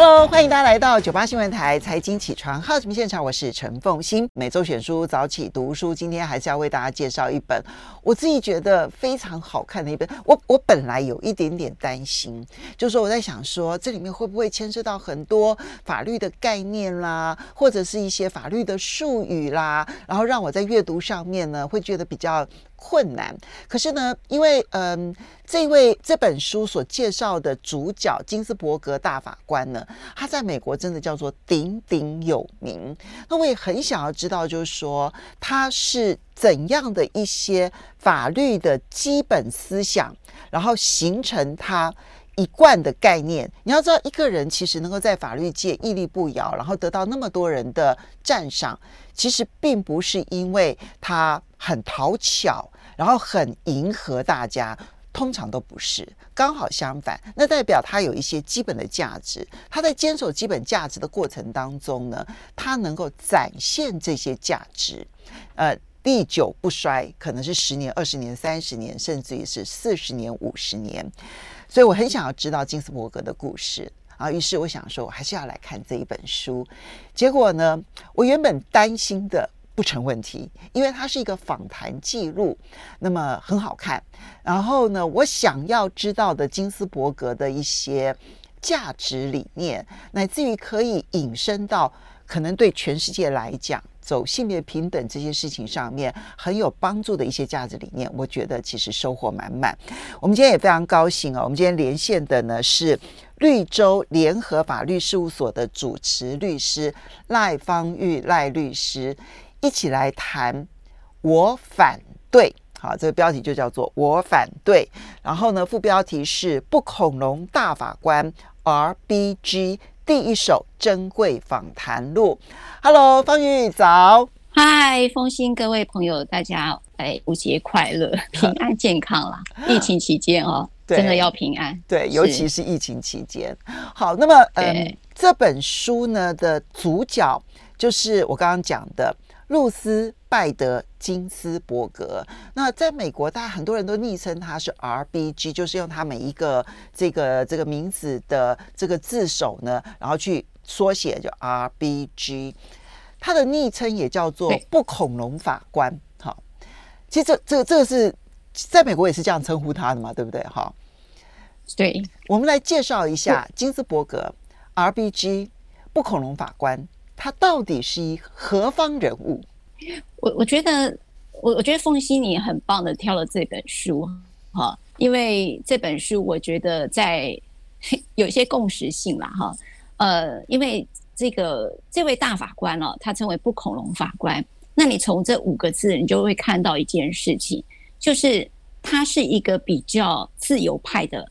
Hello，欢迎大家来到九八新闻台财经起床号节目现场，我是陈凤欣。每周选书早起读书，今天还是要为大家介绍一本我自己觉得非常好看的一本。我我本来有一点点担心，就是说我在想说这里面会不会牵涉到很多法律的概念啦，或者是一些法律的术语啦，然后让我在阅读上面呢会觉得比较。困难，可是呢，因为嗯，这位这本书所介绍的主角金斯伯格大法官呢，他在美国真的叫做鼎鼎有名。那我也很想要知道，就是说他是怎样的一些法律的基本思想，然后形成他一贯的概念。你要知道，一个人其实能够在法律界屹立不摇，然后得到那么多人的赞赏，其实并不是因为他。很讨巧，然后很迎合大家，通常都不是，刚好相反。那代表他有一些基本的价值，他在坚守基本价值的过程当中呢，他能够展现这些价值，呃，历久不衰，可能是十年、二十年、三十年，甚至于是四十年、五十年。所以我很想要知道金斯伯格的故事啊，于是我想说，我还是要来看这一本书。结果呢，我原本担心的。不成问题，因为它是一个访谈记录，那么很好看。然后呢，我想要知道的金斯伯格的一些价值理念，乃至于可以引申到可能对全世界来讲走性别平等这些事情上面很有帮助的一些价值理念，我觉得其实收获满满。我们今天也非常高兴哦，我们今天连线的呢是绿洲联合法律事务所的主持律师赖芳玉赖律师。一起来谈，我反对。好，这个标题就叫做“我反对”。然后呢，副标题是“不恐龙大法官 R B G 第一手珍贵访谈录”。Hello，方玉早。嗨，风心各位朋友，大家哎，五节快乐，平安健康啦！疫情期间哦，真的要平安。对，尤其是疫情期间。好，那么嗯，这本书呢的主角就是我刚刚讲的。露丝·拜德·金斯伯格，那在美国，大家很多人都昵称他是 R B G，就是用他每一个这个这个名字的这个字首呢，然后去缩写，就 R B G。他的昵称也叫做“不恐龙法官”。好，其实这这这个是在美国也是这样称呼他的嘛，对不对？哈，对，我们来介绍一下金斯伯格 R B G 不恐龙法官。他到底是一何方人物？我我觉得，我我觉得凤溪你很棒的挑了这本书哈，因为这本书我觉得在 有一些共识性了哈。呃，因为这个这位大法官哦，他称为不恐龙法官，那你从这五个字，你就会看到一件事情，就是他是一个比较自由派的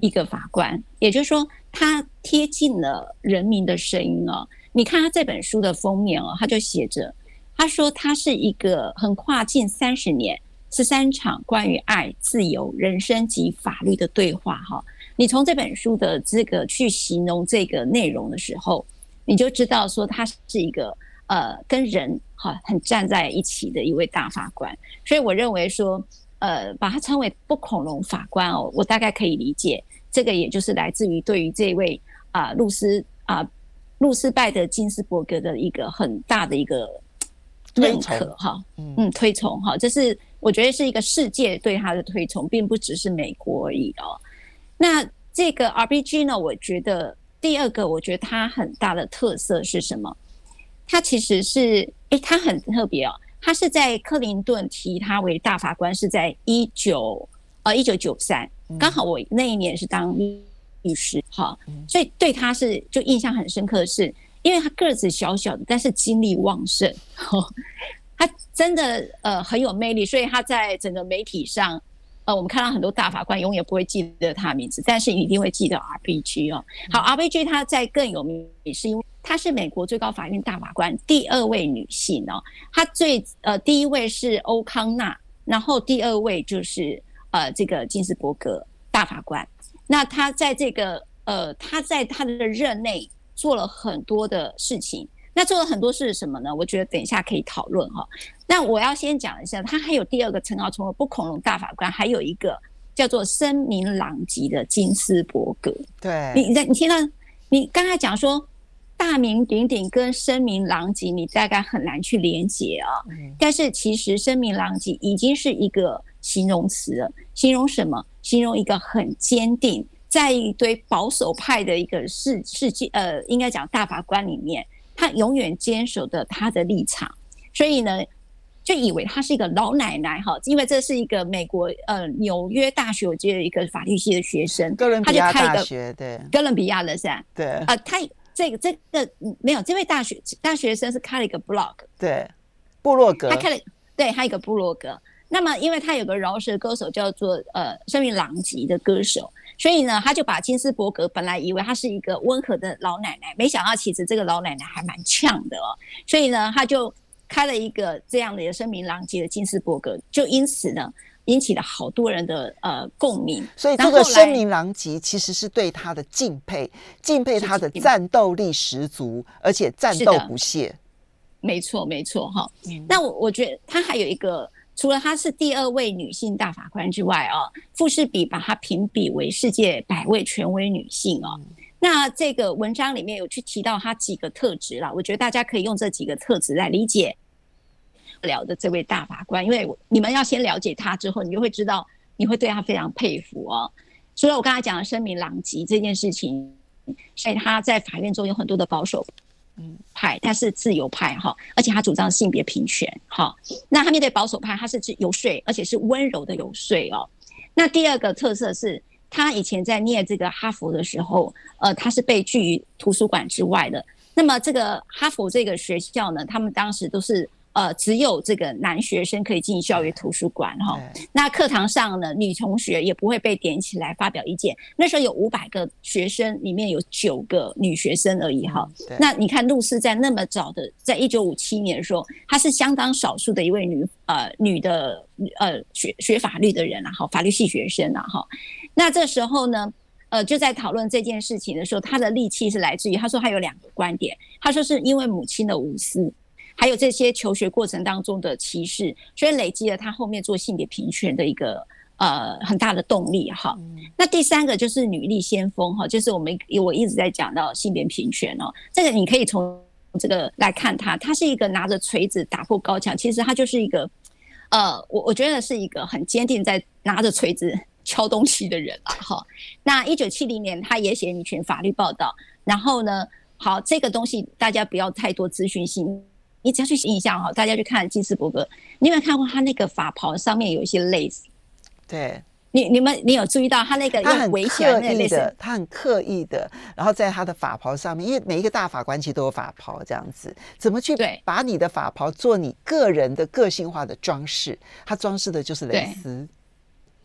一个法官，也就是说，他贴近了人民的声音哦。你看他这本书的封面哦，他就写着，他说他是一个横跨近三十年、十三场关于爱、自由、人生及法律的对话哈。你从这本书的这个去形容这个内容的时候，你就知道说他是一个呃跟人哈很站在一起的一位大法官。所以我认为说，呃，把他称为不恐龙法官哦，我大概可以理解，这个也就是来自于对于这位啊露丝啊。露斯拜的金斯伯格的一个很大的一个认可哈，嗯，推崇哈，这是我觉得是一个世界对他的推崇，并不只是美国而已哦。那这个 R B G 呢？我觉得第二个，我觉得它很大的特色是什么？它其实是，哎，它很特别哦。它是在克林顿提他为大法官，是在一九呃一九九三，刚好我那一年是当。律师，哈，所以对他是就印象很深刻的是，因为他个子小小的，但是精力旺盛，他真的呃很有魅力，所以他在整个媒体上，呃，我们看到很多大法官永远不会记得他的名字，但是一定会记得 R B G 哦。好，R B G 他在更有名是因为她是美国最高法院大法官第二位女性哦，她最呃第一位是欧康纳，然后第二位就是呃这个金斯伯格大法官。那他在这个呃，他在他的任内做了很多的事情，那做了很多事是什么呢？我觉得等一下可以讨论哈。那我要先讲一下，他还有第二个称号，除了不恐龙大法官，还有一个叫做声名狼藉的金斯伯格。对，你你你听到你刚才讲说大名鼎鼎跟声名狼藉，你大概很难去连接啊。但是其实声名狼藉已经是一个形容词了，形容什么？形容一个很坚定，在一堆保守派的一个世世界呃，应该讲大法官里面，他永远坚守的他的立场，所以呢，就以为他是一个老奶奶哈，因为这是一个美国呃纽约大学我记得一个法律系的学生，哥伦比亚大学对，哥伦比亚的是吧？对，啊，他这个这个没有，这位大学大学生是开了一个 blog，对，部落格，他开了，对他一个部落格。那么，因为他有个饶舌歌手叫做呃声名狼藉的歌手，所以呢，他就把金斯伯格本来以为他是一个温和的老奶奶，没想到其实这个老奶奶还蛮呛的哦。所以呢，他就开了一个这样的一个声名狼藉的金斯伯格，就因此呢，引起了好多人的呃共鸣。所以这个声名狼藉其实是对他的敬佩，敬佩他的战斗力十足，而且战斗不懈。没错，没错，哈。那我我觉得他还有一个。除了她是第二位女性大法官之外哦，富士比把她评比为世界百位权威女性哦。那这个文章里面有去提到她几个特质啦，我觉得大家可以用这几个特质来理解了的这位大法官，因为你们要先了解她之后，你就会知道你会对她非常佩服哦。除了我刚才讲的声名狼藉这件事情，所以她在法院中有很多的保守。派他是自由派哈，而且他主张性别平权哈。那他面对保守派，他是游说，而且是温柔的游说哦。那第二个特色是他以前在念这个哈佛的时候，呃，他是被拒于图书馆之外的。那么这个哈佛这个学校呢，他们当时都是。呃，只有这个男学生可以进校园图书馆哈。那课堂上呢，女同学也不会被点起来发表意见。那时候有五百个学生，里面有九个女学生而已哈。那你看，露丝在那么早的，在一九五七年的时候，她是相当少数的一位女呃女的呃学学法律的人啊，哈，法律系学生啊，哈。那这时候呢，呃，就在讨论这件事情的时候，他的力气是来自于他说他有两个观点，他说是因为母亲的无私。还有这些求学过程当中的歧视，所以累积了他后面做性别平权的一个呃很大的动力哈。那第三个就是女力先锋哈，就是我们我一直在讲到性别平权哦，这个你可以从这个来看他，他是一个拿着锤子打破高墙，其实他就是一个呃，我我觉得是一个很坚定在拿着锤子敲东西的人啊哈。那一九七零年他也写女权法律报道，然后呢，好这个东西大家不要太多资讯性。你只要去印象哈，大家去看基斯伯格，你有没有看过他那个法袍上面有一些蕾丝？对，你你们你有注意到他那个他很刻意的，他很刻意的，然后在他的法袍上面，因为每一个大法官其实都有法袍这样子，怎么去把你的法袍做你个人的个性化的装饰？他装饰的就是蕾丝。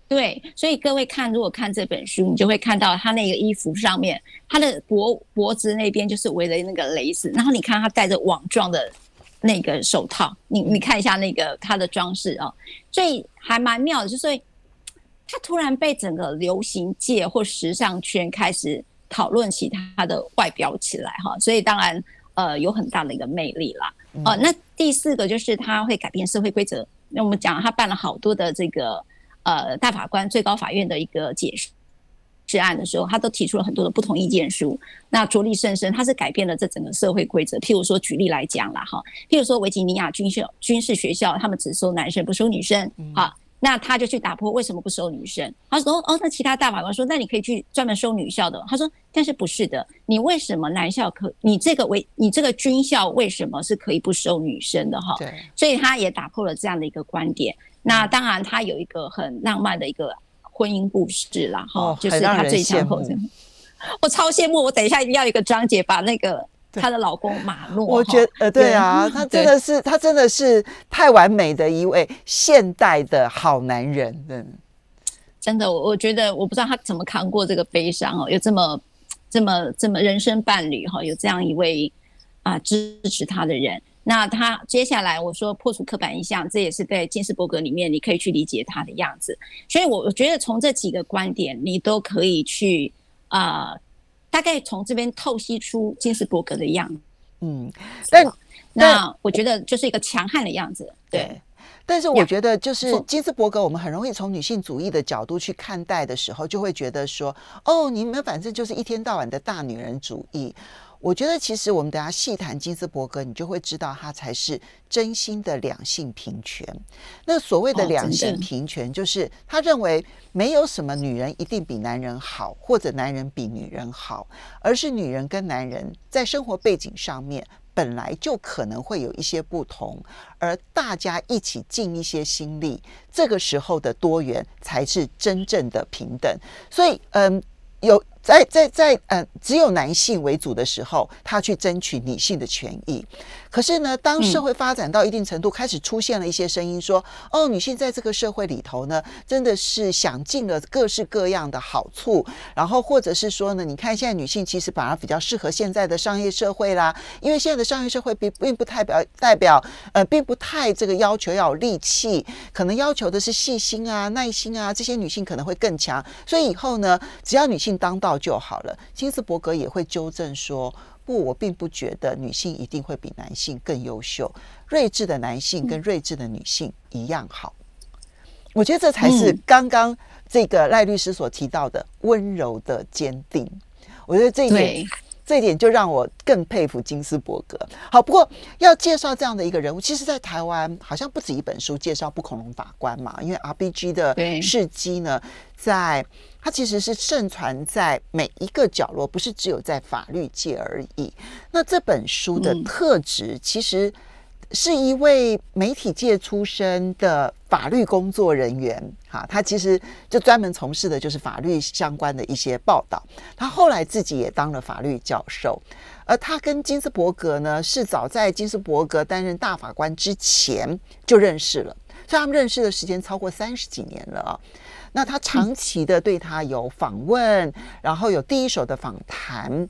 对，所以各位看，如果看这本书，你就会看到他那个衣服上面，他的脖脖子那边就是围了那个蕾丝，然后你看他戴着网状的。那个手套，你你看一下那个它的装饰哦，所以还蛮妙的，就是它突然被整个流行界或时尚圈开始讨论起它的外表起来哈，所以当然呃有很大的一个魅力啦。哦，那第四个就是它会改变社会规则。那我们讲他办了好多的这个呃大法官、最高法院的一个解释。治案的时候，他都提出了很多的不同意见书，那着力甚深，他是改变了这整个社会规则。譬如说，举例来讲啦，哈，譬如说维吉尼亚军校军事学校，他们只收男生不收女生，好，那他就去打破为什么不收女生？他说哦，那其他大法官说，那你可以去专门收女校的。他说，但是不是的，你为什么男校可？你这个为你这个军校为什么是可以不收女生的？哈，对，所以他也打破了这样的一个观点。那当然，他有一个很浪漫的一个。婚姻故事啦，哈，就是他最强后生。我超羡慕，我等一下一定要一个章节把那个她的老公马 诺，我觉得呃，对啊，他真的是他真的是太完美的一位现代的好男人，嗯，真的，我我觉得我不知道他怎么扛过这个悲伤哦，有这么这么这么人生伴侣哈，有这样一位啊支持他的人。那他接下来我说破除刻板印象，这也是在金斯伯格里面你可以去理解他的样子。所以，我我觉得从这几个观点，你都可以去啊，大概从这边透析出金斯伯格的样子嗯，但那我觉得就是一个强悍的样子，对。但是我觉得，就是金斯伯格，我们很容易从女性主义的角度去看待的时候，就会觉得说，哦，你们反正就是一天到晚的大女人主义。我觉得其实我们等下细谈金斯伯格，你就会知道他才是真心的两性平权。那所谓的两性平权，就是他认为没有什么女人一定比男人好，或者男人比女人好，而是女人跟男人在生活背景上面。本来就可能会有一些不同，而大家一起尽一些心力，这个时候的多元才是真正的平等。所以，嗯，有。在在在，呃，只有男性为主的时候，他去争取女性的权益。可是呢，当社会发展到一定程度，开始出现了一些声音说：“哦，女性在这个社会里头呢，真的是享尽了各式各样的好处。”然后或者是说呢，你看现在女性其实反而比较适合现在的商业社会啦，因为现在的商业社会并并不代表代表呃，并不太这个要求要有力气，可能要求的是细心啊、耐心啊，这些女性可能会更强。所以以后呢，只要女性当道。就好了。金斯伯格也会纠正说：“不，我并不觉得女性一定会比男性更优秀。睿智的男性跟睿智的女性一样好。我觉得这才是刚刚这个赖律师所提到的温柔的坚定。我觉得这一点。”这一点就让我更佩服金斯伯格。好，不过要介绍这样的一个人物，其实，在台湾好像不止一本书介绍不恐龙法官嘛。因为 R B G 的事迹呢，在它其实是盛传在每一个角落，不是只有在法律界而已。那这本书的特质，其实。是一位媒体界出身的法律工作人员，哈，他其实就专门从事的就是法律相关的一些报道。他后来自己也当了法律教授，而他跟金斯伯格呢，是早在金斯伯格担任大法官之前就认识了，所以他们认识的时间超过三十几年了啊。那他长期的对他有访问，然后有第一手的访谈。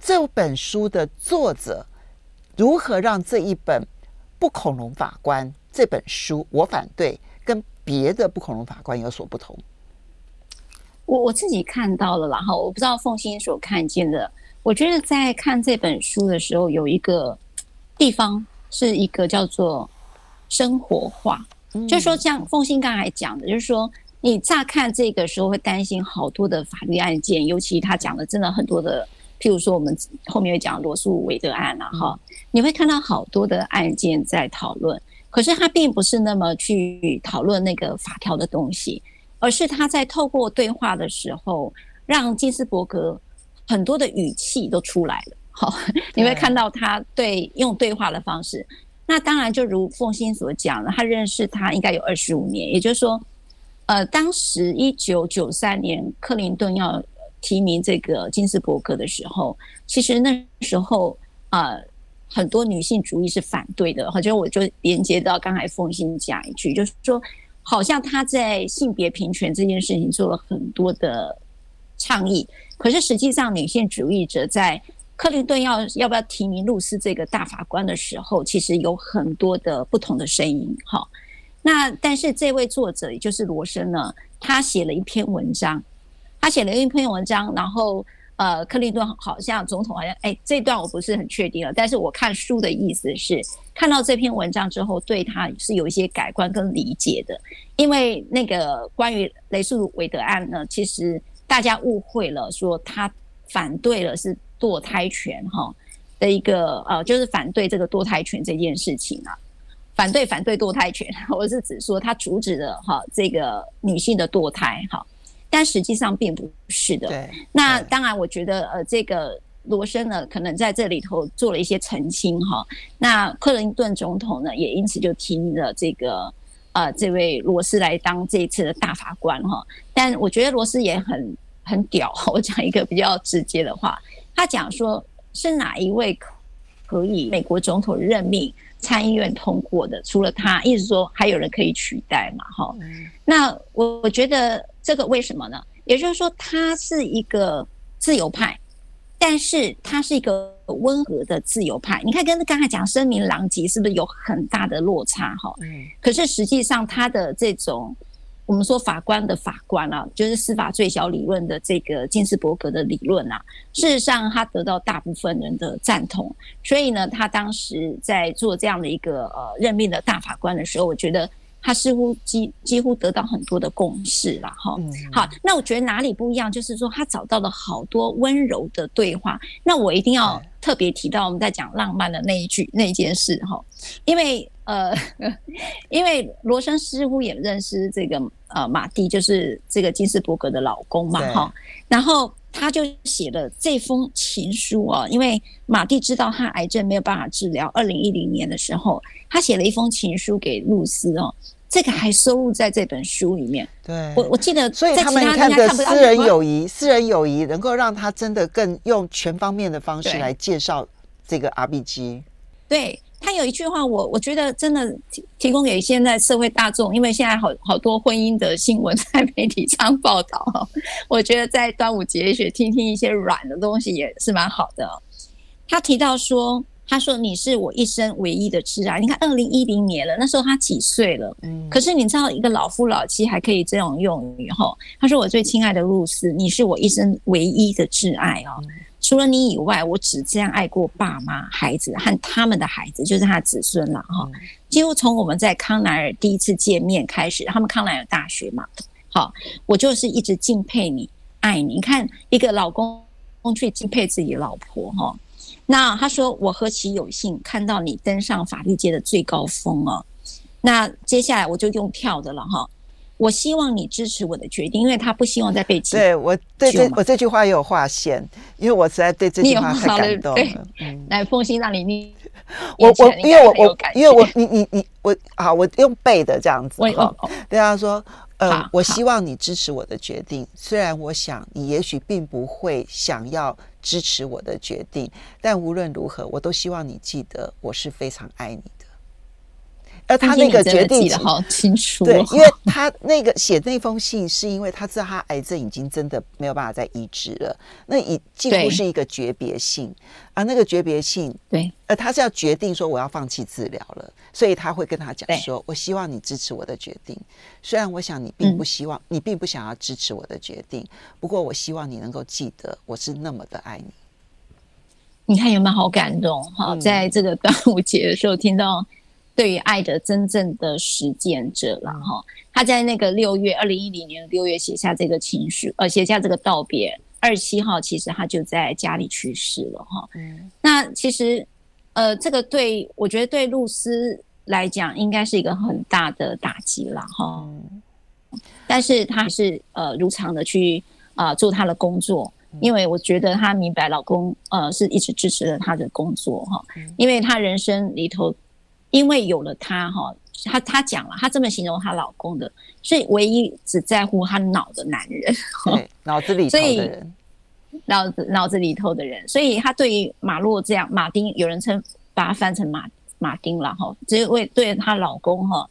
这本书的作者如何让这一本？不恐龙法官这本书，我反对，跟别的不恐龙法官有所不同。我我自己看到了，然后我不知道凤欣所看见的。我觉得在看这本书的时候，有一个地方是一个叫做生活化，就是说像凤欣刚才讲的，就是说你乍看这个时候会担心好多的法律案件，尤其他讲的真的很多的。譬如说，我们后面会讲罗素韦德案啊，哈，你会看到好多的案件在讨论，可是他并不是那么去讨论那个法条的东西，而是他在透过对话的时候，让金斯伯格很多的语气都出来了，好，你会看到他对用对话的方式。那当然，就如凤欣所讲了，他认识他应该有二十五年，也就是说，呃，当时一九九三年克林顿要。提名这个金斯伯格的时候，其实那时候啊，很多女性主义是反对的。好像我就连接到刚才凤欣讲一句，就是说，好像他在性别平权这件事情做了很多的倡议，可是实际上女性主义者在克林顿要要不要提名露丝这个大法官的时候，其实有很多的不同的声音。哈，那但是这位作者也就是罗生呢，他写了一篇文章。他写了一篇文章，然后呃，克林顿好像总统好像哎，这段我不是很确定了，但是我看书的意思是，看到这篇文章之后，对他是有一些改观跟理解的，因为那个关于雷素韦德案呢，其实大家误会了，说他反对了是堕胎权哈的一个呃，就是反对这个堕胎权这件事情啊，反对反对堕胎权，我是指说他阻止了哈这个女性的堕胎哈。但实际上并不是的。那当然，我觉得呃，这个罗森呢，可能在这里头做了一些澄清哈。那克林顿总统呢，也因此就提名了这个呃这位罗斯来当这一次的大法官哈。但我觉得罗斯也很很屌，我讲一个比较直接的话，他讲说是哪一位可以美国总统任命？参议院通过的，除了他，意思说还有人可以取代嘛？哈，那我我觉得这个为什么呢？也就是说，他是一个自由派，但是他是一个温和的自由派。你看，跟刚才讲声名狼藉，是不是有很大的落差？哈，嗯。可是实际上，他的这种我们说法官的法官啊，就是司法最小理论的这个金斯伯格的理论啊，事实上他得到大部分人的赞同，所以呢，他当时在做这样的一个呃任命的大法官的时候，我觉得他似乎几几乎得到很多的共识了哈。好，那我觉得哪里不一样，就是说他找到了好多温柔的对话。那我一定要特别提到我们在讲浪漫的那一句那一件事哈，因为。呃，因为罗生似乎也认识这个呃马蒂，就是这个金斯伯格的老公嘛，哈。然后他就写了这封情书哦，因为马蒂知道他癌症没有办法治疗。二零一零年的时候，他写了一封情书给露丝哦，这个还收录在这本书里面。对，我我记得，所以他们看的私人友谊，私人友谊能够让他真的更用全方面的方式来介绍这个 R B G。对。他有一句话，我我觉得真的提提供给现在社会大众，因为现在好好多婚姻的新闻在媒体上报道，我觉得在端午节也听听一些软的东西也是蛮好的。他提到说，他说你是我一生唯一的挚爱。你看，二零一零年了，那时候他几岁了？嗯。可是你知道，一个老夫老妻还可以这种用语哈？他说：“我最亲爱的露丝，你是我一生唯一的挚爱哦。”除了你以外，我只这样爱过爸妈、孩子和他们的孩子，就是他的子孙了哈。几乎从我们在康奈尔第一次见面开始，他们康奈尔大学嘛，好，我就是一直敬佩你、爱你。你看，一个老公去敬佩自己的老婆哈。那他说：“我何其有幸看到你登上法律界的最高峰哦。”那接下来我就用跳的了哈。我希望你支持我的决定，因为他不希望再被对我对这我这句话也有划线，因为我实在对这句话太感动了。来，凤心让你 你我我因为我我因为我你你你我好，我用背的这样子哈。对他说，呃，我希望你支持我的决定，虽然我想你也许并不会想要支持我的决定，但无论如何，我都希望你记得我是非常爱你。而他那个决定好清楚，对，因为他那个写那封信，是因为他知道他癌症已经真的没有办法再医治了，那已几乎是一个诀别信，而那个诀别信，对，呃他是要决定说我要放弃治疗了，所以他会跟他讲说，我希望你支持我的决定，虽然我想你并不希望，你并不想要支持我的决定，不过我希望你能够记得我是那么的爱你。你看有没有好感动？哈，在这个端午节的时候听到。对于爱的真正的实践者了哈，他在那个六月二零一零年六月写下这个情书，呃，写下这个道别。二十七号其实他就在家里去世了哈。嗯，那其实呃，这个对我觉得对露丝来讲应该是一个很大的打击了哈。但是她还是呃如常的去啊做她的工作，因为我觉得她明白老公呃是一直支持了她的工作哈，因为她人生里头。因为有了他哈，他他讲了，他这么形容她老公的，是唯一只在乎她脑的男人，对，脑子里头的人，脑子脑子里头的人，所以他对于马洛这样，马丁有人称把他翻成马马丁了哈，只为对她老公哈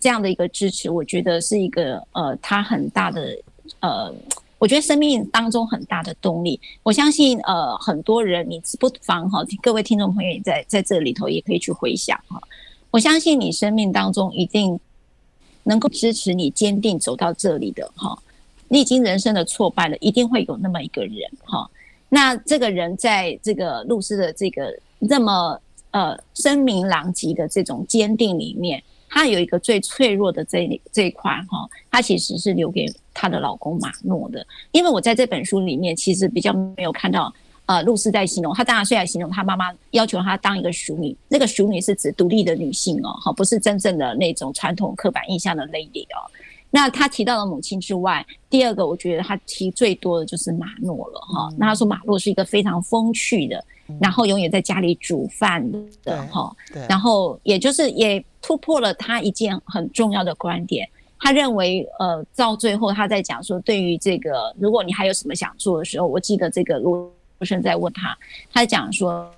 这样的一个支持，我觉得是一个呃，他很大的呃。我觉得生命当中很大的动力，我相信呃很多人，你不妨哈，各位听众朋友也在在这里头也可以去回想哈。我相信你生命当中一定能够支持你坚定走到这里的哈。你已经人生的挫败了，一定会有那么一个人哈。那这个人在这个露丝的这个那么呃声名狼藉的这种坚定里面。她有一个最脆弱的这这一块哈，她其实是留给她的老公马诺的。因为我在这本书里面其实比较没有看到，呃，露丝在形容她，当然虽然形容她妈妈要求她当一个淑女，那个淑女是指独立的女性哦，哈，不是真正的那种传统刻板印象的 lady 哦。那她提到了母亲之外，第二个我觉得她提最多的就是马诺了哈。那她说马诺是一个非常风趣的。然后永远在家里煮饭的哈，然后也就是也突破了他一件很重要的观点，他认为呃到最后他在讲说，对于这个如果你还有什么想做的时候，我记得这个卢生在问他，他讲说，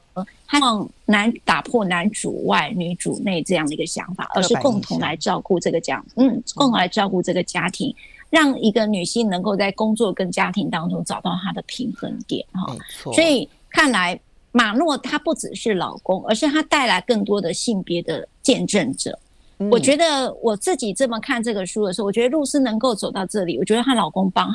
他望男打破男主外女主内这样的一个想法，而是共同来照顾这个家，嗯，共同来照顾这个家庭，让一个女性能够在工作跟家庭当中找到她的平衡点哈，所以看来。马诺他不只是老公，而是他带来更多的性别的见证者。我觉得我自己这么看这个书的时候，我觉得露丝能够走到这里，我觉得她老公帮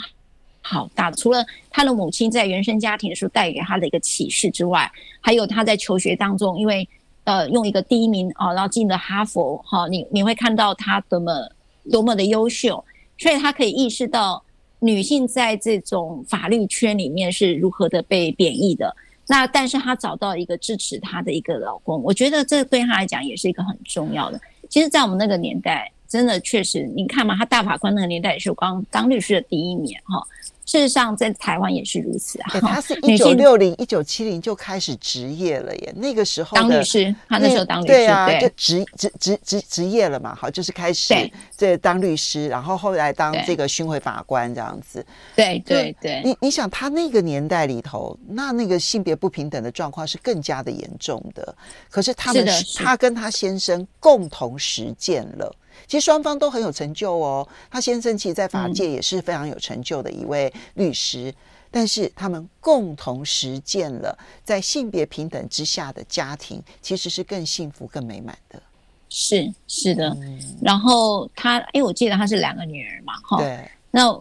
好大。除了她的母亲在原生家庭的时候带给她的一个启示之外，还有她在求学当中，因为呃用一个第一名啊，然后进了哈佛哈，你你会看到她多么多么的优秀，所以她可以意识到女性在这种法律圈里面是如何的被贬义的。那但是她找到一个支持她的一个老公，我觉得这对她来讲也是一个很重要的。其实，在我们那个年代，真的确实，你看嘛，她大法官那个年代也是刚当律师的第一年哈。事实上，在台湾也是如此啊。他是 一九六零、一九七零就开始职业了耶。那个时候当律师，他那时候当律师，对啊，就职职职职职业了嘛。好，就是开始这当律师，然后后来当这个巡回法官这样子。对对对。你你想，他那个年代里头，那那个性别不平等的状况是更加的严重的。可是他们他跟他先生共同实践了。其实双方都很有成就哦。他先生其实，在法界也是非常有成就的一位律师，但是他们共同实践了在性别平等之下的家庭，其实是更幸福、更美满的。是是的。然后他，因为我记得他是两个女儿嘛，哈。对。那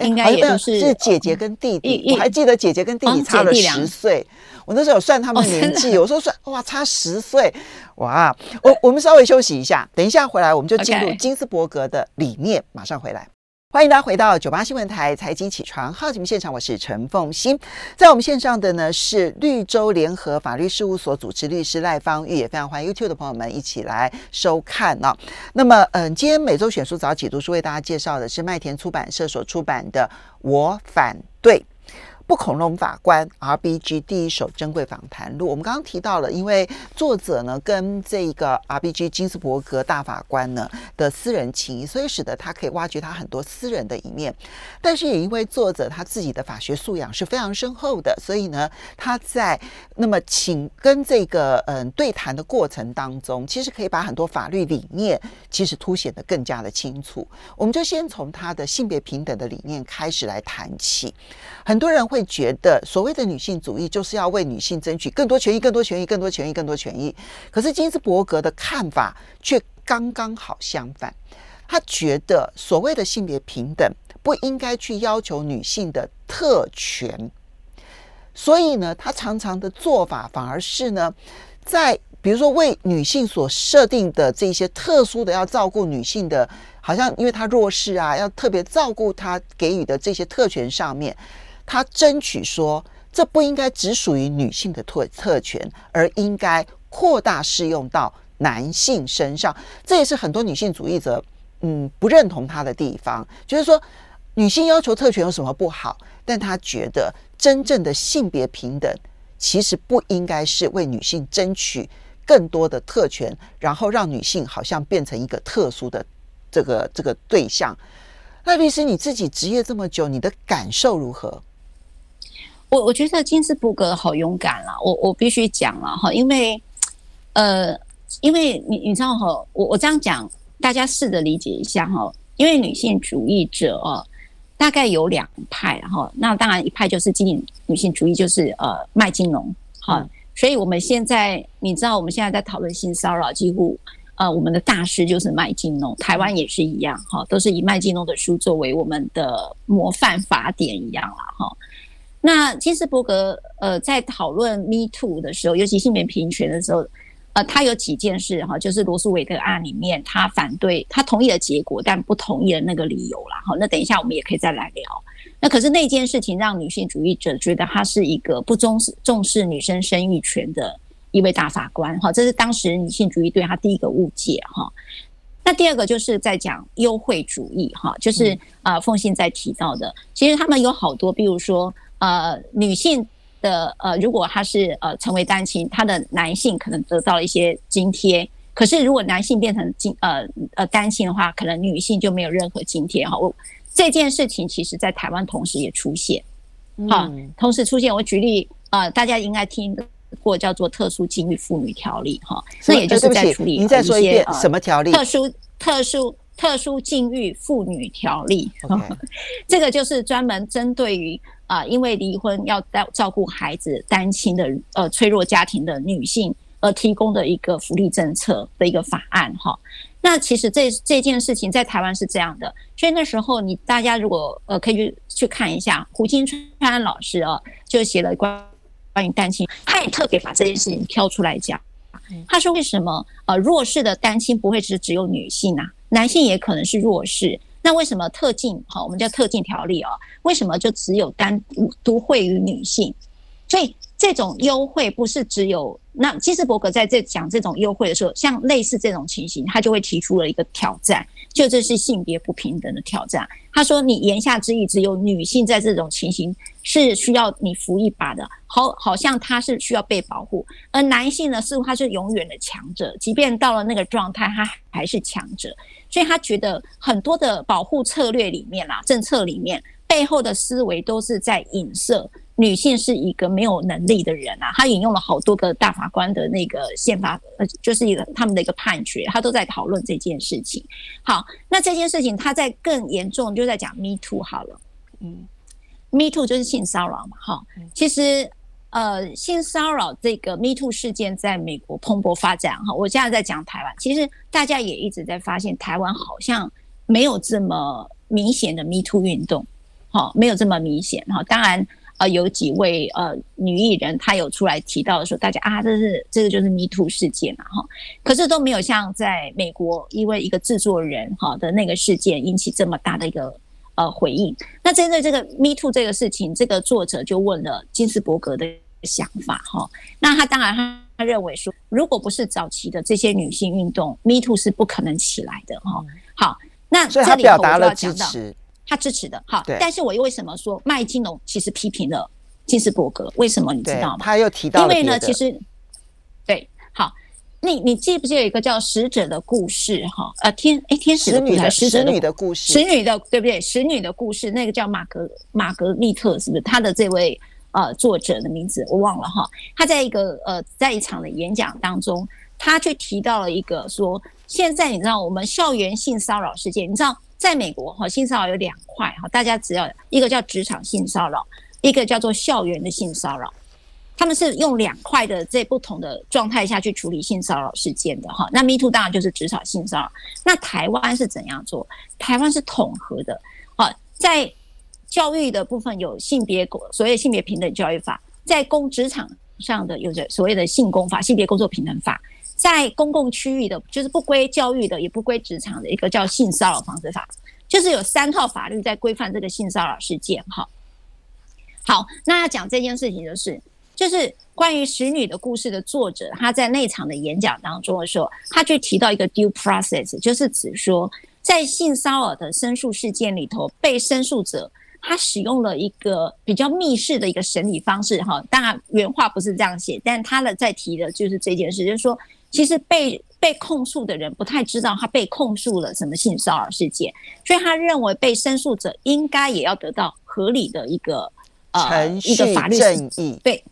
应该也就是是姐姐跟弟弟。我还记得姐姐跟弟弟差了十岁。我那时候有算他们年纪，有时候算哇，差十岁，哇！我我们稍微休息一下，等一下回来我们就进入金斯伯格的理念，马上回来。欢迎大家回到九八新闻台财经起床号节目现场，我是陈凤欣，在我们线上的呢是绿洲联合法律事务所主持律师赖芳玉，也非常欢迎 YouTube 的朋友们一起来收看啊。那么，嗯，今天每周选书早起读书为大家介绍的是麦田出版社所出版的《我反对》。不恐龙法官 R B G 第一手珍贵访谈录，我们刚刚提到了，因为作者呢跟这个 R B G 金斯伯格大法官呢的私人情谊，所以使得他可以挖掘他很多私人的一面。但是也因为作者他自己的法学素养是非常深厚的，所以呢他在那么请跟这个嗯对谈的过程当中，其实可以把很多法律理念其实凸显得更加的清楚。我们就先从他的性别平等的理念开始来谈起，很多人。会觉得所谓的女性主义就是要为女性争取更多权益、更多权益、更多权益、更多权益。可是金斯伯格的看法却刚刚好相反，他觉得所谓的性别平等不应该去要求女性的特权，所以呢，他常常的做法反而是呢，在比如说为女性所设定的这些特殊的要照顾女性的，好像因为她弱势啊，要特别照顾她给予的这些特权上面。他争取说，这不应该只属于女性的特特权，而应该扩大适用到男性身上。这也是很多女性主义者嗯不认同他的地方，就是说女性要求特权有什么不好？但他觉得真正的性别平等其实不应该是为女性争取更多的特权，然后让女性好像变成一个特殊的这个这个对象。赖律师你自己职业这么久，你的感受如何？我我觉得金斯伯格好勇敢了，我我必须讲了哈，因为呃，因为你你知道哈，我我这样讲，大家试着理解一下哈，因为女性主义者哦，大概有两派哈，那当然一派就是经营女性主义，就是呃卖金融哈，所以我们现在你知道我们现在在讨论性骚扰，几乎呃我们的大师就是卖金融，台湾也是一样哈，都是以卖金融的书作为我们的模范法典一样了哈。那金斯伯格呃，在讨论 Me Too 的时候，尤其性别平权的时候，呃，他有几件事哈，就是罗素韦德案里面，他反对，他同意了结果，但不同意的那个理由啦。哈，那等一下我们也可以再来聊。那可是那件事情让女性主义者觉得他是一个不重视重视女生生育权的一位大法官。哈，这是当时女性主义对他第一个误解。哈，那第二个就是在讲优惠主义。哈，就是啊，凤信在提到的，其实他们有好多，比如说。呃，女性的呃，如果她是呃成为单亲，她的男性可能得到了一些津贴。可是如果男性变成金呃呃单亲的话，可能女性就没有任何津贴哈。我这件事情其实在台湾同时也出现，哈，同时出现。我举例啊，大家应该听过叫做特殊境遇妇女条例哈，那也就是在处理您再说一些什么条例？特殊特殊特殊境遇妇女条例，这个就是专门针对于。啊，因为离婚要照照顾孩子、单亲的呃脆弱家庭的女性而提供的一个福利政策的一个法案哈。那其实这这件事情在台湾是这样的，所以那时候你大家如果呃可以去去看一下胡金川老师啊，就写了关关于单亲，他也特别把这件事情挑出来讲。他说为什么呃弱势的单亲不会是只有女性啊？男性也可能是弱势。那为什么特禁好，我们叫特禁条例哦？为什么就只有单独会于女性？所以这种优惠不是只有那基斯伯格在这讲这种优惠的时候，像类似这种情形，他就会提出了一个挑战，就这是性别不平等的挑战。他说：“你言下之意，只有女性在这种情形是需要你扶一把的，好，好像他是需要被保护，而男性呢，似乎他是永远的强者，即便到了那个状态，他还是强者。所以他觉得很多的保护策略里面啦，政策里面背后的思维都是在影射。”女性是一个没有能力的人啊，他引用了好多个大法官的那个宪法，呃，就是一个他们的一个判决，他都在讨论这件事情。好，那这件事情他在更严重，就在讲 Me Too 好了，嗯，Me Too 就是性骚扰嘛，哈，其实呃，性骚扰这个 Me Too 事件在美国蓬勃发展，哈，我现在在讲台湾，其实大家也一直在发现台湾好像没有这么明显的 Me Too 运动，好，没有这么明显，哈，当然。呃，有几位呃女艺人，她有出来提到说，大家啊，这是这个就是 Me Too 事件嘛，哈，可是都没有像在美国，因为一个制作人哈的那个事件引起这么大的一个呃回应。那针对这个 Me Too 这个事情，这个作者就问了金斯伯格的想法，哈，那他当然他他认为说，如果不是早期的这些女性运动，Me Too 是不可能起来的，哈。好，那所以他表达了支持。他支持的，好，但是我又为什么说麦金龙其实批评了金斯伯格？为什么你知道吗？他又提到，因为呢，其实对，好，你你记不记得有一个叫使者的故事？哈，呃，天，哎，天使的故事，使女的故事，使女的，对不对？使女的故事，那个叫玛格玛格丽特，是不是？他的这位呃作者的名字我忘了哈。他在一个呃在一场的演讲当中，他却提到了一个说，现在你知道我们校园性骚扰事件，你知道？在美国哈，性骚扰有两块哈，大家只要一个叫职场性骚扰，一个叫做校园的性骚扰，他们是用两块的这不同的状态下去处理性骚扰事件的哈。那 Me Too 当然就是职场性骚扰。那台湾是怎样做？台湾是统合的，好，在教育的部分有性别所谓性别平等教育法，在公职场上的有着所谓的性工法、性别工作平等法。在公共区域的，就是不归教育的，也不归职场的一个叫性骚扰防治法，就是有三套法律在规范这个性骚扰事件。哈，好，那要讲这件事情的是，就是关于使女的故事的作者，他在那场的演讲当中的时候，他就提到一个 due process，就是指说，在性骚扰的申诉事件里头，被申诉者。他使用了一个比较密室的一个审理方式，哈，当然原话不是这样写，但他的在提的就是这件事，就是说，其实被被控诉的人不太知道他被控诉了什么性骚扰事件，所以他认为被申诉者应该也要得到合理的一个呃一个法律正义，对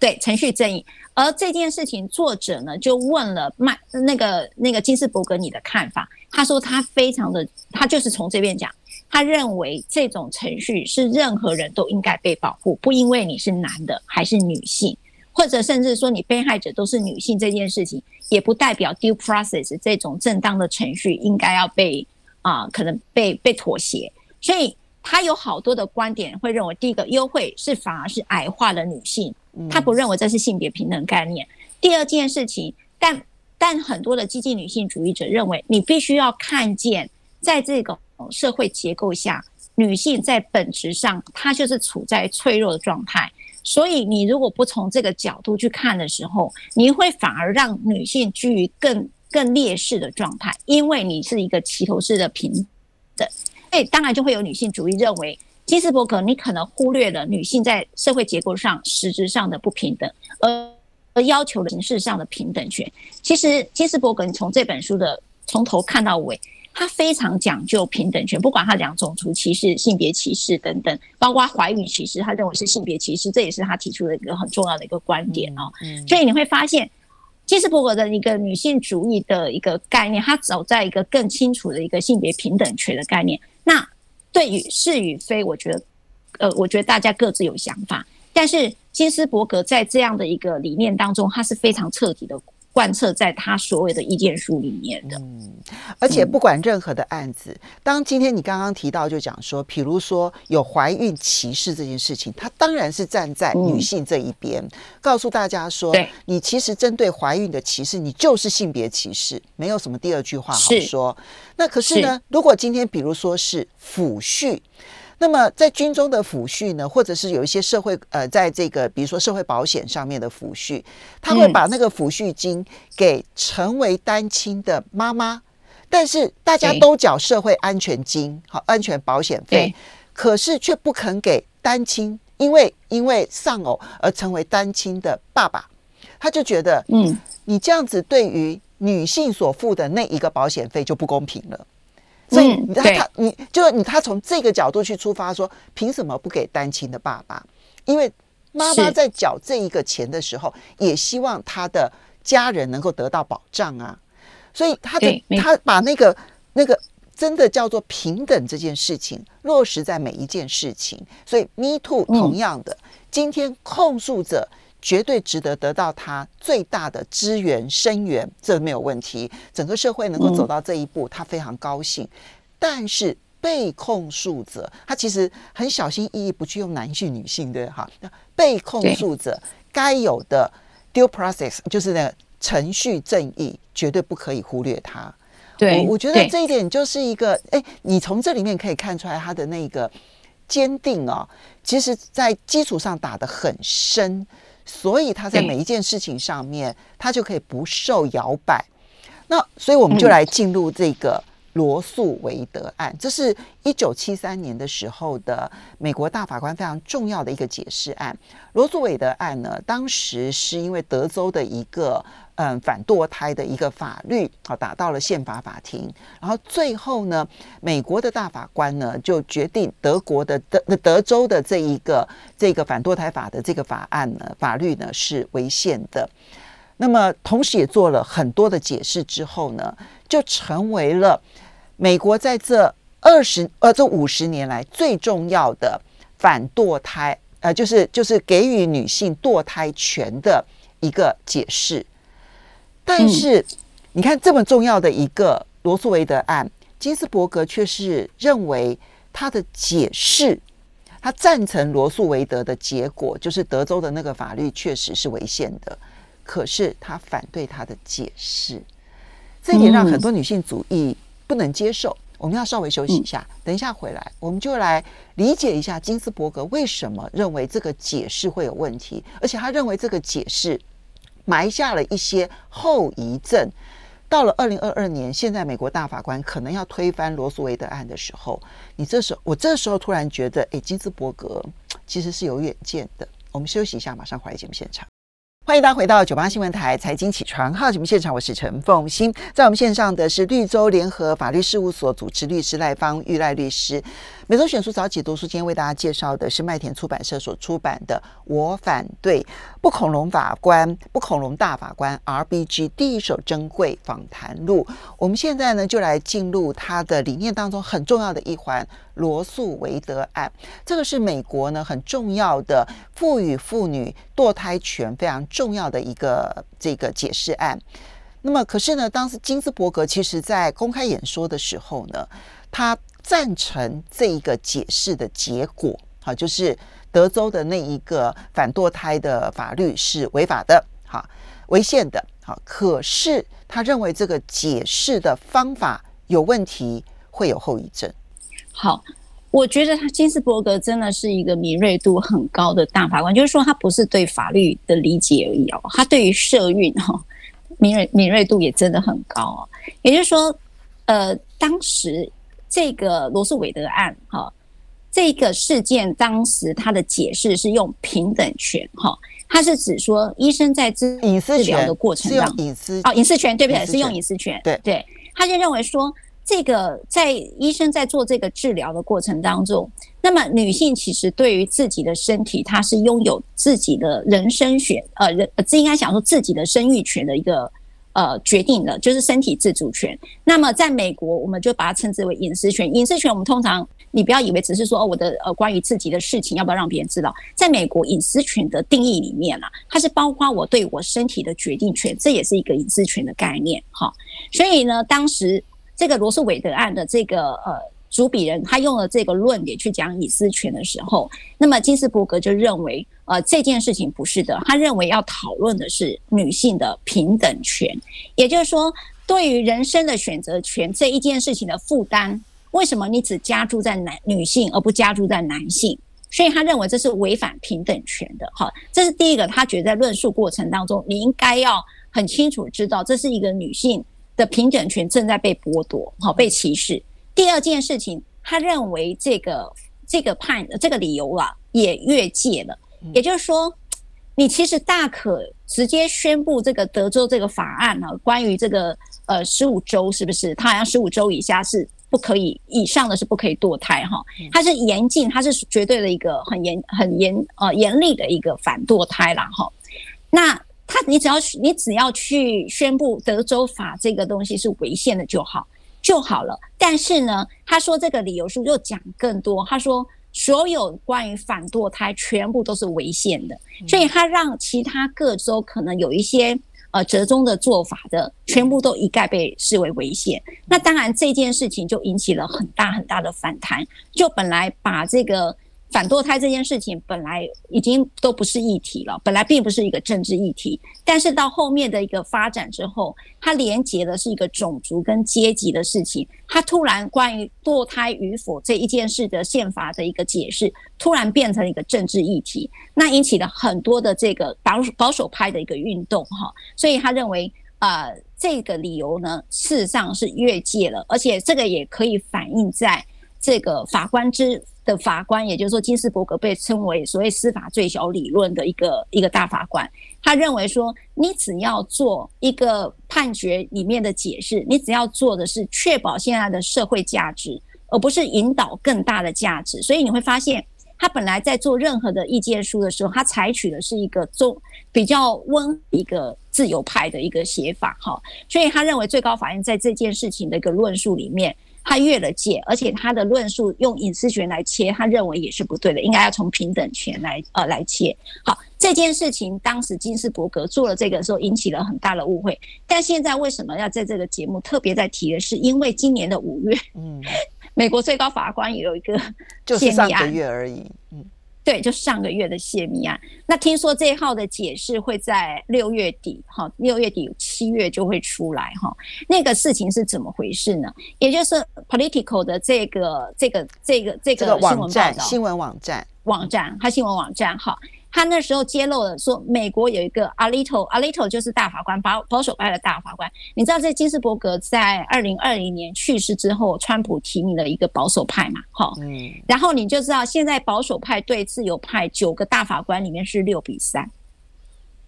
对，程序正义。而这件事情，作者呢就问了麦那个那个金斯伯格你的看法，他说他非常的，他就是从这边讲。他认为这种程序是任何人都应该被保护，不因为你是男的还是女性，或者甚至说你被害者都是女性这件事情，也不代表 due process 这种正当的程序应该要被啊可能被被妥协。所以他有好多的观点会认为，第一个优惠是反而是矮化了女性，他不认为这是性别平等概念。第二件事情，但但很多的激进女性主义者认为，你必须要看见在这个。社会结构下，女性在本质上她就是处在脆弱的状态，所以你如果不从这个角度去看的时候，你会反而让女性居于更更劣势的状态，因为你是一个齐头式的平等。所以当然就会有女性主义认为，金斯伯格你可能忽略了女性在社会结构上实质上的不平等，而而要求了形式上的平等权。其实金斯伯格你从这本书的从头看到尾。他非常讲究平等权，不管他讲种族歧视、性别歧视等等，包括怀孕歧视，他认为是性别歧视，这也是他提出的一个很重要的一个观点哦。所以你会发现，基斯伯格的一个女性主义的一个概念，他走在一个更清楚的一个性别平等权的概念。那对于是与非，我觉得，呃，我觉得大家各自有想法，但是金斯伯格在这样的一个理念当中，他是非常彻底的。贯彻在他所谓的意见书里面的，嗯，而且不管任何的案子，当今天你刚刚提到就讲说，比如说有怀孕歧视这件事情，他当然是站在女性这一边，告诉大家说，你其实针对怀孕的歧视，你就是性别歧视，没有什么第二句话好说。那可是呢，如果今天比如说是抚恤。那么，在军中的抚恤呢，或者是有一些社会呃，在这个比如说社会保险上面的抚恤，他会把那个抚恤金给成为单亲的妈妈，但是大家都缴社会安全金、好安全保险费，可是却不肯给单亲，因为因为丧偶而成为单亲的爸爸，他就觉得，嗯，你这样子对于女性所付的那一个保险费就不公平了。所以他他你就你他从这个角度去出发说，凭什么不给单亲的爸爸？因为妈妈在缴这一个钱的时候，也希望他的家人能够得到保障啊。所以他的他把那个那个真的叫做平等这件事情落实在每一件事情。所以 Me Too 同样的，今天控诉者。绝对值得得到他最大的支援声援，这没有问题。整个社会能够走到这一步，他非常高兴。但是被控诉者，他其实很小心翼翼，不去用男性、女性对哈。被控诉者该有的 due process，就是那个程序正义，绝对不可以忽略他。对，我觉得这一点就是一个，哎，你从这里面可以看出来他的那个坚定啊，其实在基础上打得很深。所以他在每一件事情上面，他就可以不受摇摆。那所以我们就来进入这个罗素韦德案，这是一九七三年的时候的美国大法官非常重要的一个解释案。罗素韦德案呢，当时是因为德州的一个。嗯，反堕胎的一个法律，好打到了宪法法庭，然后最后呢，美国的大法官呢就决定德国的德德州的这一个这个反堕胎法的这个法案呢，法律呢是违宪的。那么同时也做了很多的解释之后呢，就成为了美国在这二十呃这五十年来最重要的反堕胎呃，就是就是给予女性堕胎权的一个解释。但是，你看这么重要的一个罗素韦德案，金斯伯格却是认为他的解释，他赞成罗素韦德的结果，就是德州的那个法律确实是违宪的。可是他反对他的解释，这一点让很多女性主义不能接受。我们要稍微休息一下，等一下回来，我们就来理解一下金斯伯格为什么认为这个解释会有问题，而且他认为这个解释。埋下了一些后遗症。到了二零二二年，现在美国大法官可能要推翻罗素韦德案的时候，你这时候，我这时候突然觉得，哎，金斯伯格其实是有远见的。我们休息一下，马上回来节目现场。欢迎大家回到九八新闻台财经起床号节目现场，我是陈凤欣，在我们线上的是绿洲联合法律事务所主持律师赖芳玉赖律师。每周选书早起读书，今天为大家介绍的是麦田出版社所出版的《我反对不恐龙法官不恐龙大法官 RBG 第一手珍贵访谈录》。我们现在呢，就来进入他的理念当中很重要的一环——罗素韦德案。这个是美国呢很重要的赋予妇女堕胎权非常重要的一个这个解释案。那么，可是呢，当时金斯伯格其实在公开演说的时候呢，他。赞成这一个解释的结果，好，就是德州的那一个反堕胎的法律是违法的，好，违宪的，好。可是他认为这个解释的方法有问题，会有后遗症。好，我觉得他金斯伯格真的是一个敏锐度很高的大法官，就是说他不是对法律的理解而已哦，他对于社运哈敏锐敏锐度也真的很高哦。也就是说，呃，当时。这个罗素韦德案，哈，这个事件当时他的解释是用平等权，哈，他是指说医生在治疗的过程中，隐私哦，隐私权对不对？是用隐私权，对对，他就认为说，这个在医生在做这个治疗的过程当中，那么女性其实对于自己的身体，她是拥有自己的人生权，呃，人，这应该想说自己的生育权的一个呃决定的，就是身体自主权。那么在美国，我们就把它称之为隐私权。隐私权，我们通常你不要以为只是说哦，我的呃关于自己的事情要不要让别人知道。在美国，隐私权的定义里面啊，它是包括我对我身体的决定权，这也是一个隐私权的概念。哈，所以呢，当时这个罗素韦德案的这个呃。主笔人他用了这个论点去讲隐私权的时候，那么金斯伯格就认为，呃，这件事情不是的。他认为要讨论的是女性的平等权，也就是说，对于人生的选择权这一件事情的负担，为什么你只加注在男女性而不加注在男性？所以他认为这是违反平等权的。好，这是第一个，他觉得在论述过程当中，你应该要很清楚知道，这是一个女性的平等权正在被剥夺，好，被歧视。第二件事情，他认为这个这个判这个理由啊也越界了，也就是说，你其实大可直接宣布这个德州这个法案呢，关于这个呃十五周是不是？他好像十五周以下是不可以，以上的是不可以堕胎哈。它是严禁，它是绝对的一个很严很严呃严厉的一个反堕胎啦哈。那他你只要你只要去宣布德州法这个东西是违宪的就好。就好了，但是呢，他说这个理由书又讲更多。他说所有关于反堕胎全部都是违宪的，所以他让其他各州可能有一些呃折中的做法的，全部都一概被视为违宪。那当然这件事情就引起了很大很大的反弹。就本来把这个。反堕胎这件事情本来已经都不是议题了，本来并不是一个政治议题，但是到后面的一个发展之后，它连接的是一个种族跟阶级的事情。它突然关于堕胎与否这一件事的宪法的一个解释，突然变成一个政治议题，那引起了很多的这个保保守派的一个运动哈。所以他认为啊，这个理由呢，事实上是越界了，而且这个也可以反映在这个法官之。的法官，也就是说，金斯伯格被称为所谓司法最小理论的一个一个大法官。他认为说，你只要做一个判决里面的解释，你只要做的是确保现在的社会价值，而不是引导更大的价值。所以你会发现，他本来在做任何的意见书的时候，他采取的是一个中比较温一个自由派的一个写法。哈，所以他认为最高法院在这件事情的一个论述里面。他越了界，而且他的论述用隐私权来切，他认为也是不对的，应该要从平等权来呃来切。好，这件事情当时金斯伯格做了这个时候，引起了很大的误会。但现在为什么要在这个节目特别在提的是，因为今年的五月，嗯，美国最高法官也有一个就是上个月而已，嗯。对，就上个月的泄密案。那听说这一号的解释会在六月底，哈，六月底七月就会出来，哈。那个事情是怎么回事呢？也就是 Political 的这个、这个、这个、这个新闻站、新闻网站、网站，它新闻网站，哈。他那时候揭露了说，美国有一个 Alito，Alito 就是大法官，保保守派的大法官。你知道，在金斯伯格在二零二零年去世之后，川普提名了一个保守派嘛，哈，嗯，然后你就知道，现在保守派对自由派九个大法官里面是六比三，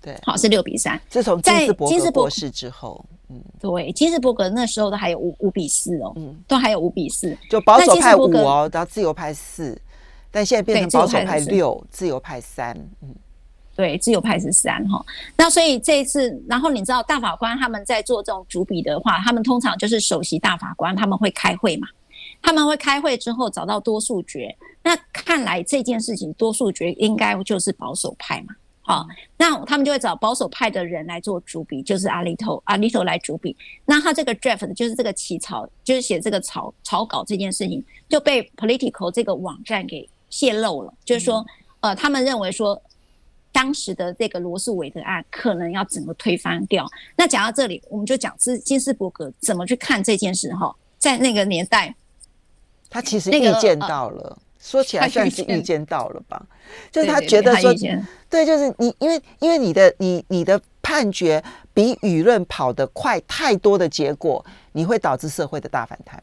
对，好是六比三。自从金斯伯格过世之后，嗯，对，金斯伯格那时候都还有五五比四哦，嗯，都还有五比四，就保守派五哦，然后自由派四。但现在变成保守派六，自由派三，嗯，对，自由派是三哈。那所以这一次，然后你知道大法官他们在做这种主笔的话，他们通常就是首席大法官他们会开会嘛，他们会开会之后找到多数决。那看来这件事情多数决应该就是保守派嘛，好，那他们就会找保守派的人来做主笔，就是阿里头阿里头来主笔。那他这个 draft 就是这个起草，就是写这个草草稿这件事情就被 Political 这个网站给。泄露了，就是说，呃，他们认为说，当时的这个罗素韦德案可能要整个推翻掉。那讲到这里，我们就讲是金斯伯格怎么去看这件事哈，在那个年代，他其实预见到了，说起来算是预见到了吧，就是他觉得说，对，就是你，因为因为你的你你的判决比舆论跑得快太多的结果，你会导致社会的大反弹，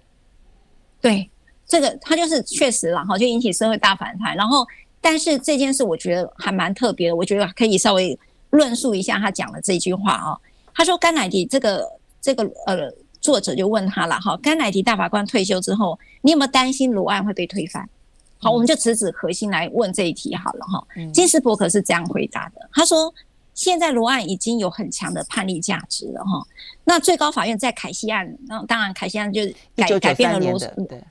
对。这个他就是确实了哈，就引起社会大反弹。然后，但是这件事我觉得还蛮特别的，我觉得可以稍微论述一下他讲的这句话啊。他说：“甘乃迪这个这个呃，作者就问他了哈，甘乃迪大法官退休之后，你有没有担心罗案会被推翻？好，我们就直指核心来问这一题好了哈。金斯伯格是这样回答的，他说：现在罗案已经有很强的判例价值了哈。那最高法院在凯西案，那当然凯西案就改改变了罗，对，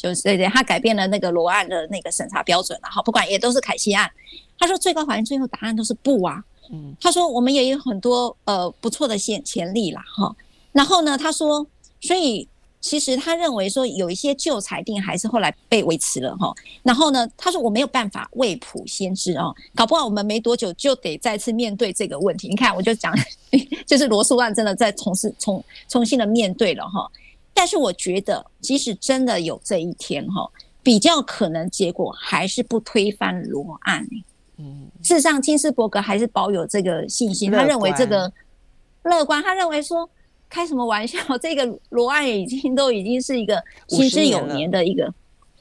就是对对，他改变了那个罗案的那个审查标准了哈。不管也都是凯西案，他说最高法院最后答案都是不啊。嗯，他说我们也有很多呃不错的先潜力啦哈。然后呢，他说所以。其实他认为说有一些旧裁定还是后来被维持了哈，然后呢，他说我没有办法未卜先知哦，搞不好我们没多久就得再次面对这个问题。你看，我就讲，就是罗素案真的在重新重重新的面对了哈。但是我觉得，即使真的有这一天哈，比较可能结果还是不推翻罗案。嗯，事实上，金斯伯格还是保有这个信心，他认为这个乐观，他认为说。开什么玩笑？这个罗案已经都已经是一个行之有年的一个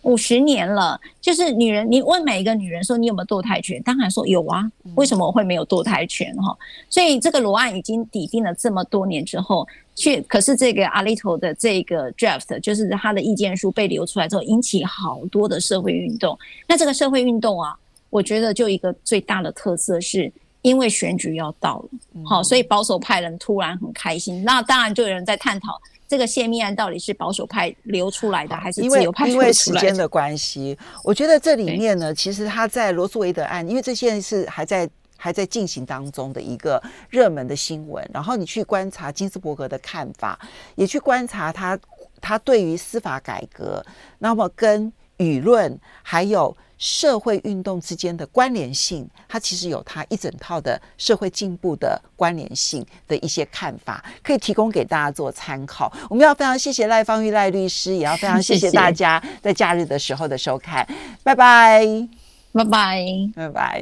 五十年了。就是女人，你问每一个女人说你有没有堕胎权，当然说有啊。为什么我会没有堕胎权？哈，所以这个罗案已经抵定了这么多年之后，却可是这个阿利头的这个 draft，就是他的意见书被流出来之后，引起好多的社会运动。那这个社会运动啊，我觉得就一个最大的特色是。因为选举要到了，好，所以保守派人突然很开心。那当然就有人在探讨这个泄密案到底是保守派流出来的，还是自由派因为时间的关系，我觉得这里面呢，其实他在罗素维德案，因为这些是还在还在进行当中的一个热门的新闻。然后你去观察金斯伯格的看法，也去观察他他对于司法改革，那么跟舆论还有。社会运动之间的关联性，它其实有它一整套的社会进步的关联性的一些看法，可以提供给大家做参考。我们要非常谢谢赖芳玉赖律师，也要非常谢谢大家在假日的时候的收看。拜拜，拜拜，拜拜。